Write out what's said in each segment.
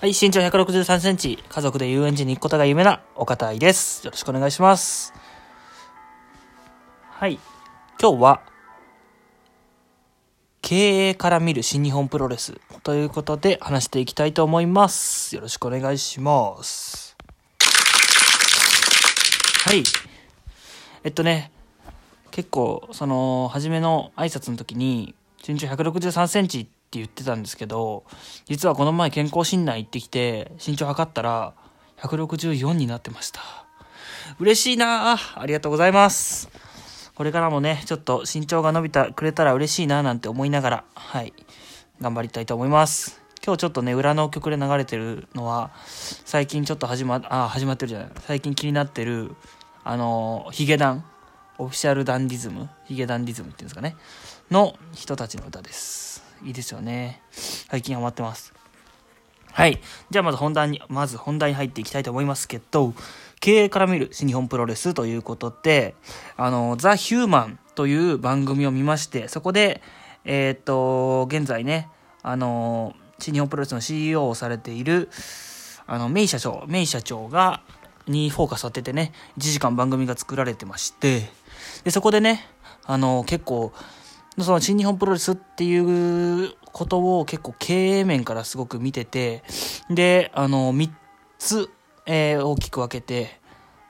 はい、身長163センチ、家族で遊園地に行くことが夢な岡田愛です。よろしくお願いします。はい、今日は、経営から見る新日本プロレスということで話していきたいと思います。よろしくお願いします。はい。えっとね、結構、その、初めの挨拶の時に、身長163センチって言ってたんですけど、実はこの前健康診断行ってきて、身長測ったら、164になってました。嬉しいなあありがとうございます。これからもね、ちょっと身長が伸びたくれたら嬉しいななんて思いながら、はい、頑張りたいと思います。今日ちょっとね、裏の曲で流れてるのは、最近ちょっと始ま、あ、始まってるじゃない。最近気になってる、あの、ヒゲダン、オフィシャルダンディズム、ヒゲダンディズムっていうんですかね、の人たちの歌です。いいですよね。最近ハマってます。はい。じゃあまず本題に、まず本題に入っていきたいと思いますけど、経営から見る新日本プロレスということで、あの、ザ・ヒューマンという番組を見まして、そこで、えーっと、現在ね、あの、新日本プロレスの CEO をされている、あの、メイ社長、メイ社長が、にフォーカス当ててね、1時間番組が作られてまして、で、そこでね、あの、結構、その新日本プロレスっていうことを結構経営面からすごく見てて、で、あの、3つ、えー大きく分けて、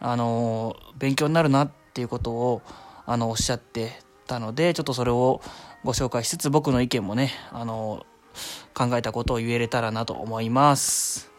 あの、勉強になるなっていうことを、あの、おっしゃってたので、ちょっとそれをご紹介しつつ、僕の意見もね、あの、考えたことを言えれたらなと思います。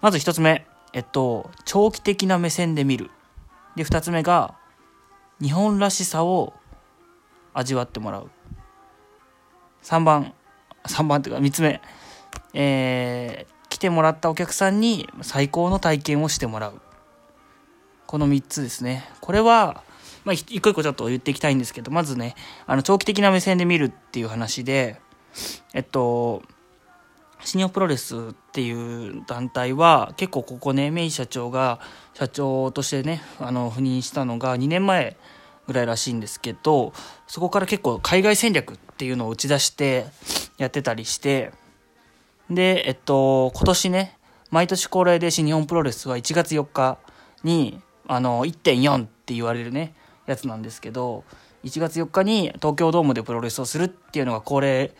まず1つ目、えっと、長期的な目線で見る。で、2つ目が、日本らしさを味わってもらう。3番、3番っていうか3つ目、えー来てもらったお客さんに最高の体験をしてもらう。この3つですね。これは、まあ、一個一個ちょっと言っていきたいんですけど、まずね、あの、長期的な目線で見るっていう話で、えっと、新日本プロレスっていう団体は結構ここねメイ社長が社長としてねあの赴任したのが2年前ぐらいらしいんですけどそこから結構海外戦略っていうのを打ち出してやってたりしてでえっと今年ね毎年恒例で新日本プロレスは1月4日にあの1.4って言われるねやつなんですけど1月4日に東京ドームでプロレスをするっていうのが恒例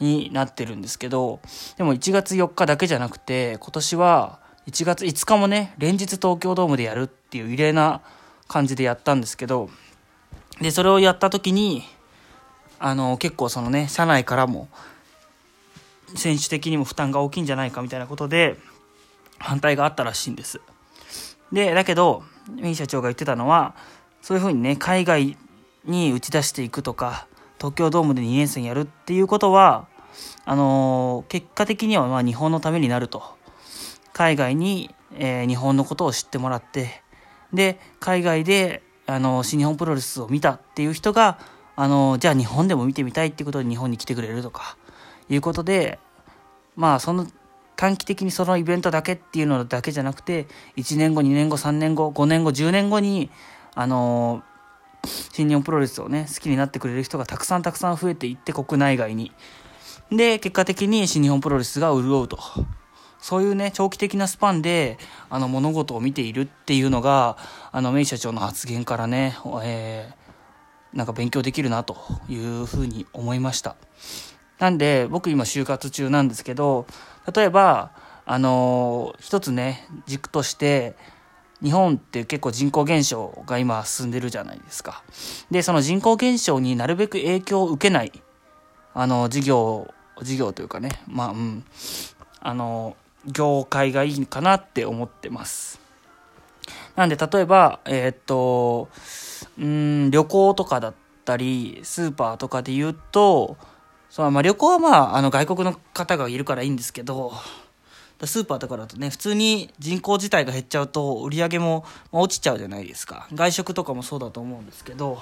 になってるんですけど、でも1月4日だけじゃなくて、今年は1月5日もね、連日東京ドームでやるっていう異例な感じでやったんですけど、で、それをやった時に、あの、結構そのね、社内からも、選手的にも負担が大きいんじゃないかみたいなことで、反対があったらしいんです。で、だけど、メイ社長が言ってたのは、そういうふうにね、海外に打ち出していくとか、東京ドームで2連戦やるっていうことは、あのー結果的にはまあ日本のためになると。海外に、えー日本のことを知ってもらって、で、海外で、あの新日本プロレスを見たっていう人が、あのじゃあ日本でも見てみたいっていうことで日本に来てくれるとか、いうことで、まあその短期的にそのイベントだけっていうのだけじゃなくて、1年後、2年後、3年後、5年後、10年後に、あの新日本プロレスをね、好きになってくれる人がたくさんたくさん増えていって、国内外に。で、結果的に新日本プロレスが潤うと。そういうね、長期的なスパンで、あの、物事を見ているっていうのが、あの、メイ社長の発言からね、えー、なんか勉強できるなというふうに思いました。なんで、僕今就活中なんですけど、例えば、あのー一つね、軸として、日本って結構人口減少が今進んでるじゃないですか。で、その人口減少になるべく影響を受けない、あの、事業、事業というかね、まあ、うん、あの、業界がいいかなって思ってます。なんで、例えば、えーっと、うん、旅行とかだったり、スーパーとかで言うと、そうまあ、旅行はまあ、あの、外国の方がいるからいいんですけど、スーパーとかだとね、普通に人口自体が減っちゃうと、売り上げも落ちちゃうじゃないですか。外食とかもそうだと思うんですけど、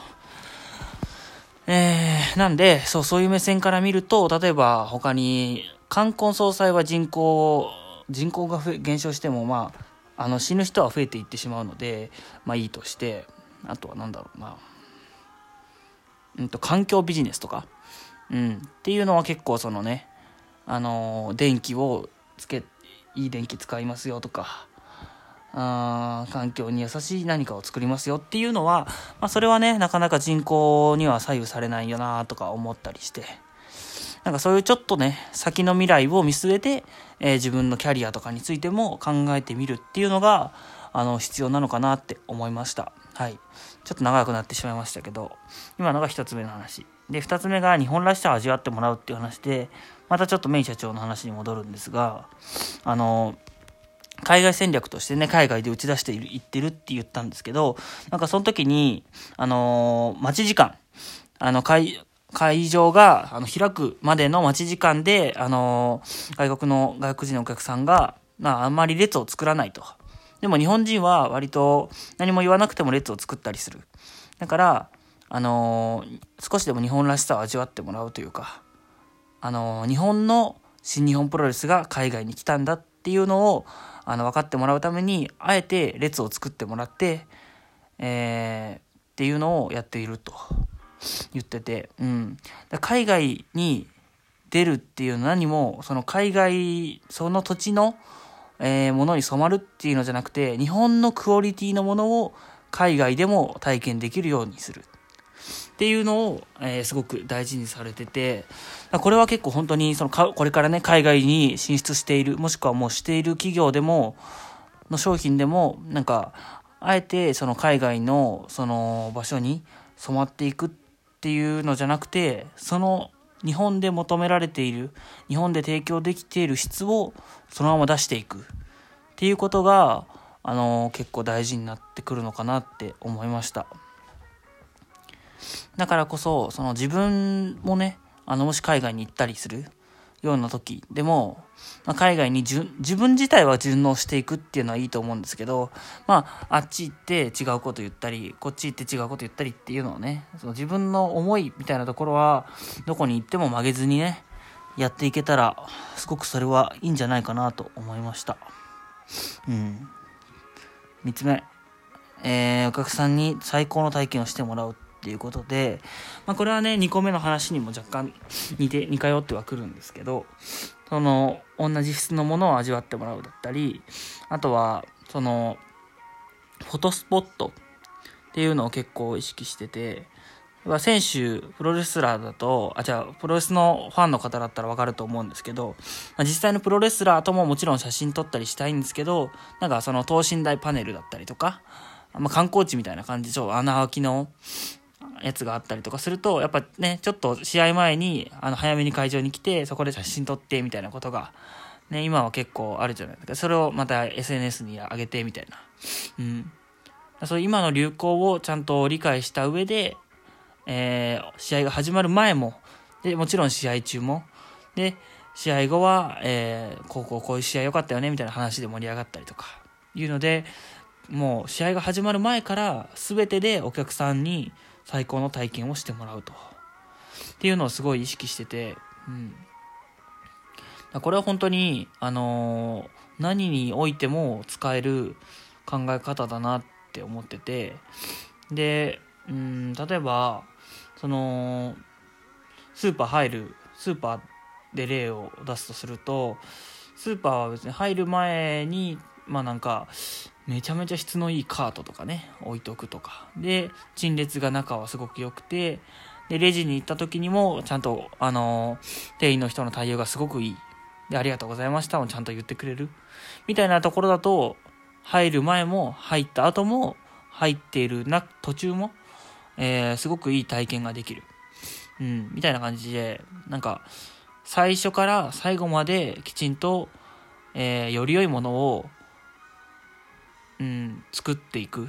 えー、なんで、そう、そういう目線から見ると、例えば他に、冠婚葬祭は人口、人口が増減少しても、まあ、あの、死ぬ人は増えていってしまうので、まあいいとして、あとはなんだろうな、うんと、環境ビジネスとか、うん、っていうのは結構そのね、あの、電気をつけ、いい電気使いますよとかあ環境に優しい何かを作りますよっていうのは、まあ、それはねなかなか人口には左右されないよなとか思ったりして。なんかそういうちょっとね先の未来を見据えて、えー、自分のキャリアとかについても考えてみるっていうのがあの必要なのかなって思いました。はい。ちょっと長くなってしまいましたけど今のが1つ目の話。で2つ目が日本らしさを味わってもらうっていう話でまたちょっとメイ社長の話に戻るんですがあの海外戦略としてね、海外で打ち出している、言ってるって言ったんですけど、なんかその時に、あの、待ち時間、あの、会場が、あの、開くまでの待ち時間で、あの、外国の、外国人のお客さんが、まあ、あんまり列を作らないと。でも日本人は割と何も言わなくても列を作ったりする。だから、あの、少しでも日本らしさを味わってもらうというか、あの日本の新日本プロレスが海外に来たんだっていうのを、あの分かってもらうためにあえて列を作ってもらって、えー、っていうのをやっていると言ってて、うん、海外に出るっていうの何もその海外その土地の、えー、ものに染まるっていうのじゃなくて日本のクオリティのものを海外でも体験できるようにする。っていうのを、えー、すごく大事にされてて、これは結構本当にそのか、これからね、海外に進出している、もしくはもうしている企業でも、の商品でも、なんか、あえてその海外のその場所に染まっていくってていうのじゃなくて、その日本で求められている、日本で提供できている質をそのまま出していくっていうことが、あの結構大事になってくるのかなって思いました。だからこそ、その自分もね、あの、もし海外に行ったりするような時でも、まあ、海外に自分自体は順応していくっていうのはいいと思うんですけど、まあ、あっち行って違うこと言ったり、こっち行って違うこと言ったりっていうのをね、その自分の思いみたいなところは、どこに行っても曲げずにね、やっていけたら、すごくそれはいいんじゃないかなと思いました。うん。三つ目。えー、お客さんに最高の体験をしてもらうっていうことで、まあ、これはね2個目の話にも若干似て似通ってはくるんですけどその同じ質のものを味わってもらうだったりあとはそのフォトスポットっていうのを結構意識してて選手、プロレスラーだと、あ、じゃあ、プロレスのファンの方だったらわかると思うんですけど、実際のプロレスラーとももちろん写真撮ったりしたいんですけど、なんかその等身大パネルだったりとか、まあ、観光地みたいな感じで、穴開きのやつがあったりとかすると、やっぱね、ちょっと試合前に、あの、早めに会場に来て、そこで写真撮って、みたいなことが、ね、今は結構あるじゃないですか。それをまた SNS に上げて、みたいな。うん。そういう今の流行をちゃんと理解した上で、えー、試合が始まる前も、で、もちろん試合中も、で、試合後は、えー、こうこうこういう試合良かったよね、みたいな話で盛り上がったりとか、いうので、もう試合が始まる前から全てでお客さんに最高の体験をしてもらうと。っていうのをすごい意識してて、うん。これは本当に、あのー、何においても使える考え方だなって思ってて、で、うん、例えば、その、スーパー入る、スーパーで例を出すとすると、スーパーは別に入る前に、まあなんか、めちゃめちゃ質のいいカートとかね、置いとくとか。で、陳列が中はすごく良くて、で、レジに行った時にも、ちゃんと、あの店員の人の対応がすごくいい。で、ありがとうございましたをちゃんと言ってくれる。みたいなところだと、入る前も、入った後も、入っているな、途中も、えー、すごくいい体験ができる。うん、みたいな感じで、なんか、最初から最後まできちんと、えー、より良いものをうん、作っていく。っ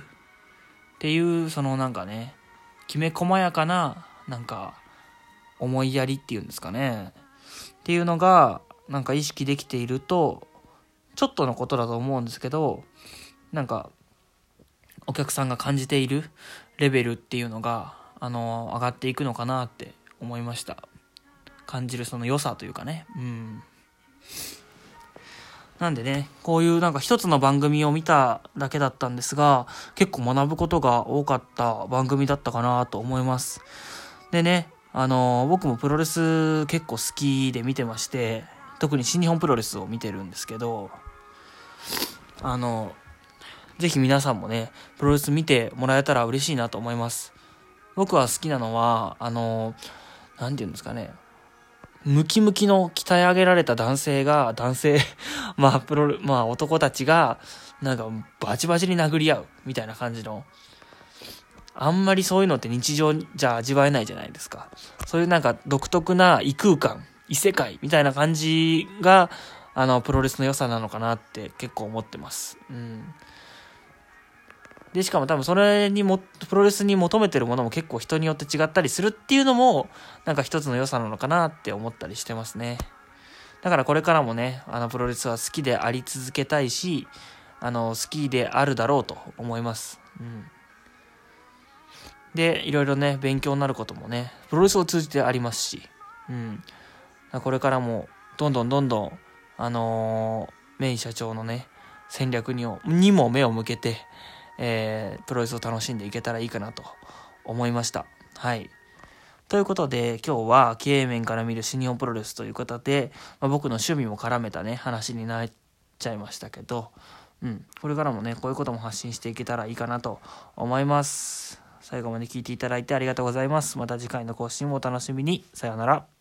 ていうそのなんかねきめ細やかななんか思いやりっていうんですかね。っていうのがなんか意識できているとちょっとのことだと思うんですけどなんかお客さんが感じているレベルっていうのがあの上がっていくのかなって思いました。感じるその良さというかね。うん。なんでね、こういうなんか一つの番組を見ただけだったんですが、結構学ぶことが多かった番組だったかなと思います。でね、あのー、僕もプロレス結構好きで見てまして、特に新日本プロレスを見てるんですけど、あの、ぜひ皆さんもね、プロレス見てもらえたら嬉しいなと思います。僕は好きなのは、あの、なんて言うんですかね、ムキムキの鍛え上げられた男性が、男性 まあ、プロ、まあ、男たちが、なんか、バチバチに殴り合う、みたいな感じの、あんまりそういうのって日常じゃ味わえないじゃないですか。そういうなんか独特な異空間、異世界みたいな感じが、あの、プロレスの良さなのかなって結構思ってます。うん。で、しかも多分それにも、プロレスに求めてるものも結構人によって違ったりするっていうのも、なんか一つの良さなのかなって思ったりしてますね。だからこれからもね、あの、プロレスは好きであり続けたいし、あの、好きであるだろうと思います。うん。で、いろいろね、勉強になることもね、プロレスを通じてありますし、うん。これからも、どんどんどんどん、あのー、メイン社長のね、戦略ににも目を向けて、えー、プロレスを楽しんでいけたらいいかなと思いました。はい。ということで、今日は経営面から見る新日本プロレスということで、まあ、僕の趣味も絡めたね、話になっちゃいましたけど、うん、これからもね、こういうことも発信していけたらいいかなと思います。最後まで聞いていただいてありがとうございます。また次回の更新もお楽しみに。さようなら。